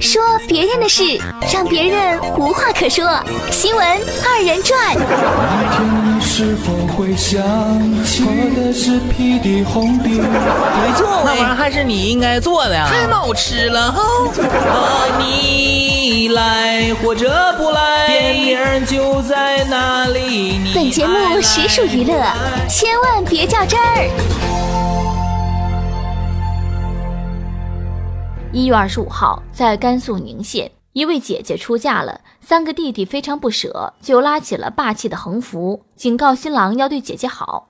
说别人的事，让别人无话可说。新闻二人转。没错，那玩意儿还是你应该做的，太好吃了哈！你来或者不来，电影就在那里。本节目实属娱乐，千万别较真儿。一月二十五号，在甘肃宁县，一位姐姐出嫁了，三个弟弟非常不舍，就拉起了霸气的横幅，警告新郎要对姐姐好。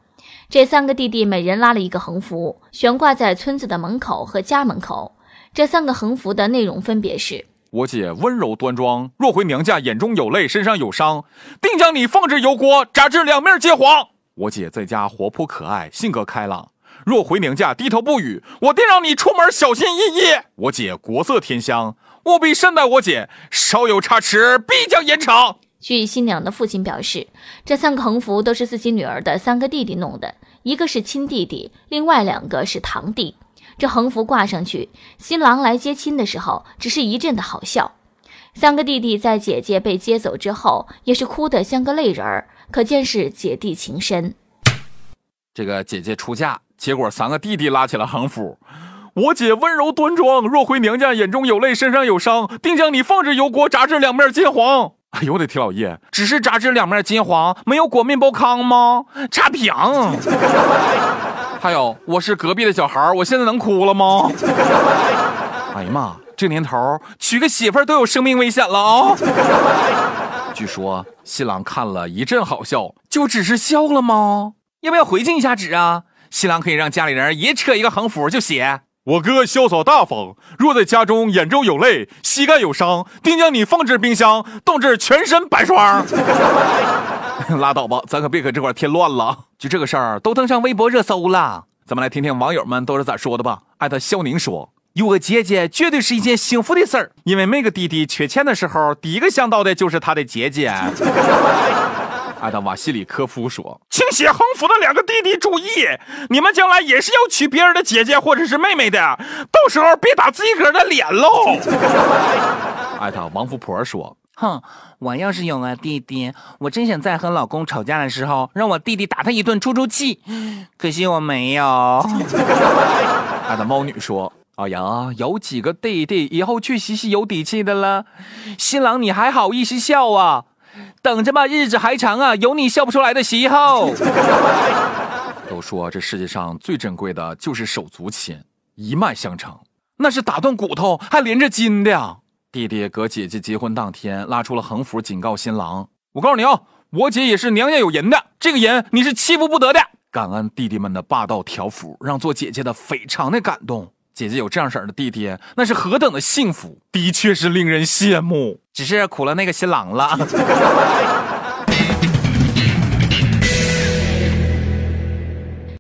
这三个弟弟每人拉了一个横幅，悬挂在村子的门口和家门口。这三个横幅的内容分别是：我姐温柔端庄，若回娘家眼中有泪，身上有伤，定将你放置油锅，炸至两面皆黄。我姐在家活泼可爱，性格开朗。若回娘家低头不语，我定让你出门小心翼翼。我姐国色天香，务必善待我姐，稍有差池必将严惩。据新娘的父亲表示，这三个横幅都是自己女儿的三个弟弟弄的，一个是亲弟弟，另外两个是堂弟。这横幅挂上去，新郎来接亲的时候，只是一阵的好笑。三个弟弟在姐姐被接走之后，也是哭得像个泪人儿，可见是姐弟情深。这个姐姐出嫁。结果三个弟弟拉起了横幅：“我姐温柔端庄，若回娘家眼中有泪，身上有伤，定将你放置油锅，炸至两面金黄。”哎呦我的天老爷，只是炸至两面金黄，没有裹面包糠吗？差评。还有，我是隔壁的小孩，我现在能哭了吗？哎呀妈，这年头娶个媳妇都有生命危险了啊！据说新郎看了一阵好笑，就只是笑了吗？要不要回敬一下纸啊？新郎可以让家里人也扯一个横幅，就写：“我哥潇洒大方，若在家中眼中有泪，膝盖有伤，定将你放置冰箱，冻至全身白霜。”拉倒吧，咱可别搁这块添乱了。就这个事儿都登上微博热搜了，咱们来听听网友们都是咋说的吧。艾特肖宁说：“有个姐姐绝对是一件幸福的事儿，因为每个弟弟缺钱的时候，第一个想到的就是他的姐姐。”艾达瓦西里科夫说：“清洗横幅的两个弟弟注意，你们将来也是要娶别人的姐姐或者是妹妹的，到时候别打自己个儿的脸喽。”艾特王富婆说：“哼，我要是有个弟弟，我真想在和老公吵架的时候，让我弟弟打他一顿出出气，可惜我没有。”艾特猫女说：“哎呀，有几个弟弟，以后确实是有底气的了。新郎你还好意思笑啊？”等着吧，日子还长啊，有你笑不出来的时候。都说这世界上最珍贵的就是手足情，一脉相承，那是打断骨头还连着筋的。弟弟搁姐姐结婚当天拉出了横幅，警告新郎：“我告诉你啊，我姐也是娘家有人的，这个人你是欺负不得的。”感恩弟弟们的霸道条幅，让做姐姐的非常的感动。姐姐有这样式儿的弟弟，那是何等的幸福，的确是令人羡慕。只是苦了那个新郎了。